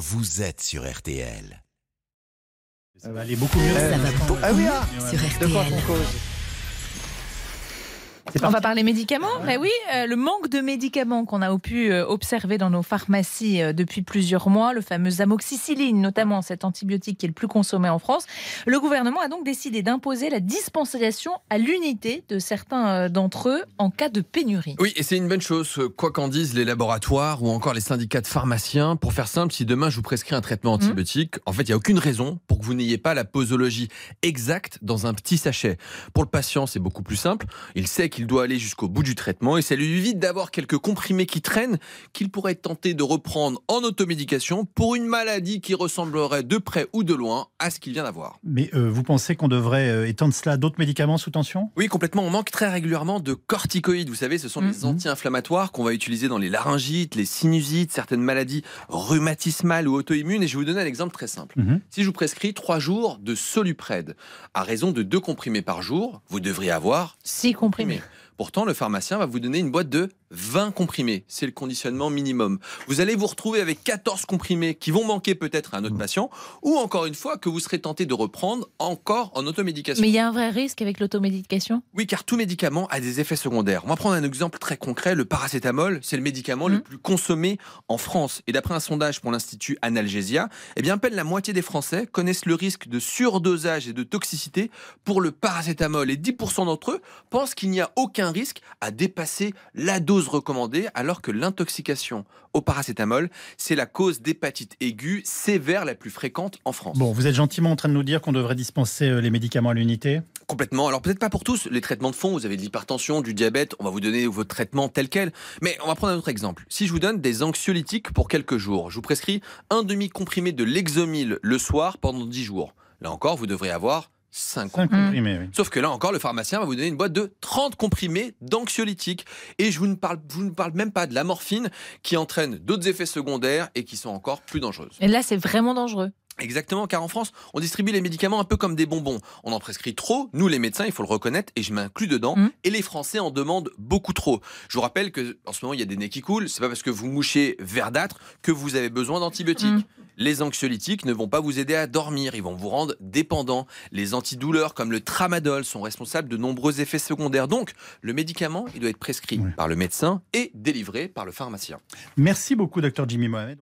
vous êtes sur RTL. Ça va aller beaucoup mieux. Ça va beaucoup Ah oui, mieux ah, sur De quoi RTL. qu'on cause On va parler médicaments. Mais oui, euh, le manque de médicaments qu'on a pu euh, observer dans nos pharmacies euh, depuis plusieurs mois, le fameux amoxicilline, notamment cet antibiotique qui est le plus consommé en France. Le gouvernement a donc décidé d'imposer la dispensation à l'unité de certains d'entre eux en cas de pénurie. Oui, et c'est une bonne chose, quoi qu'en disent les laboratoires ou encore les syndicats de pharmaciens. Pour faire simple, si demain je vous prescris un traitement antibiotique, en fait, il n'y a aucune raison pour que vous n'ayez pas la posologie exacte dans un petit sachet. Pour le patient, c'est beaucoup plus simple. Il sait qu'il doit aller jusqu'au bout du traitement et ça lui évite d'avoir quelques comprimés qui traînent qu'il pourrait tenter de reprendre en automédication pour une maladie qui ressemblerait de près ou de loin à ce qu'il vient d'avoir. Mais euh, vous pensez qu'on devrait euh, étendre cela à d'autres médicaments sous tension? Oui, complètement. On manque très régulièrement de corticoïdes. Vous savez, ce sont Mhm. les anti-inflammatoires qu'on va utiliser dans les laryngites, les sinusites, certaines maladies rhumatismales ou auto-immunes. Et je vais vous donner un exemple très simple. Mhm. Si je vous prescris trois jours de Soluprède, à raison de deux comprimés par jour, vous devriez avoir Six comprimés. Pourtant, le pharmacien va vous donner une boîte de 20 comprimés. C'est le conditionnement minimum. Vous allez vous retrouver avec 14 comprimés qui vont manquer peut-être à un autre patient, ou encore une fois que vous serez tenté de reprendre encore en automédication. Mais il y a un vrai risque avec l'automédication? Oui, car tout médicament a des effets secondaires. On va prendre un exemple très concret. Le paracétamol, c'est le médicament le Mhm. plus consommé en France. Et d'après un sondage pour l'Institut Analgesia, eh bien, à peine la moitié des Français connaissent le risque de surdosage et de toxicité pour le paracétamol. Et 10% d'entre eux pensent qu'il n'y a aucun risque à dépasser la dose recommandée, alors que l'intoxication au paracétamol, c'est la cause d'hépatite aiguë sévère la plus fréquente en France. Bon, vous êtes gentiment en train de nous dire qu'on devrait dispenser euh, les médicaments à l'unité? Complètement. Alors peut-être pas pour tous les traitements de fond. Vous avez de l'hypertension, du diabète. On va vous donner votre traitement tel quel. Mais on va prendre un autre exemple. Si je vous donne des anxiolytiques pour quelques jours, je vous prescris un demi comprimé de Lexomil le soir pendant 10 jours. Là encore, vous devrez avoir 5 5 Mhm. comprimés, oui. Sauf que là encore, le pharmacien va vous donner une boîte de 30 comprimés d'anxiolytiques. Et je vous ne parle, je vous ne parle même pas de la morphine qui entraîne d'autres effets secondaires et qui sont encore plus dangereuses. Et là, c'est vraiment dangereux. Exactement, car en France, on distribue les médicaments un peu comme des bonbons. On en prescrit trop, nous les médecins, il faut le reconnaître, et je m'inclus dedans, Mm. et les Français en demandent beaucoup trop. Je vous rappelle que en ce moment, il y a des nez qui coulent, c'est pas parce que vous mouchez verdâtre que vous avez besoin d'antibiotiques. Mm. Les anxiolytiques ne vont pas vous aider à dormir, ils vont vous rendre dépendant. Les antidouleurs comme le tramadol sont responsables de nombreux effets secondaires. Donc, le médicament, il doit être prescrit Ouais. par le médecin et délivré par le pharmacien. Merci beaucoup, docteur Jimmy Mohamed.